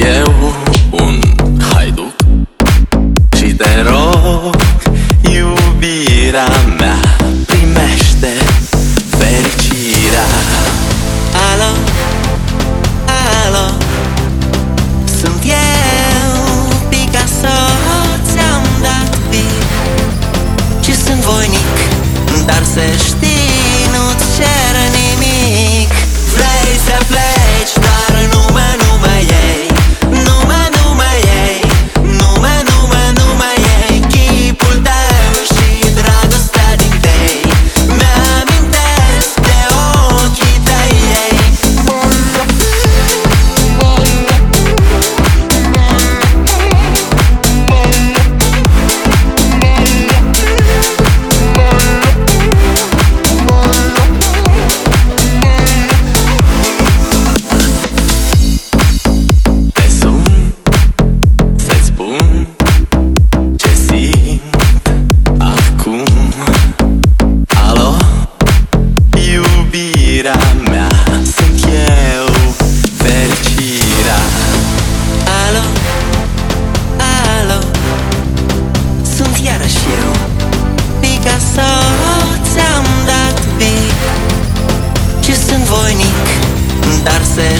eu un haiduc Și te rog, iubirea mea. darse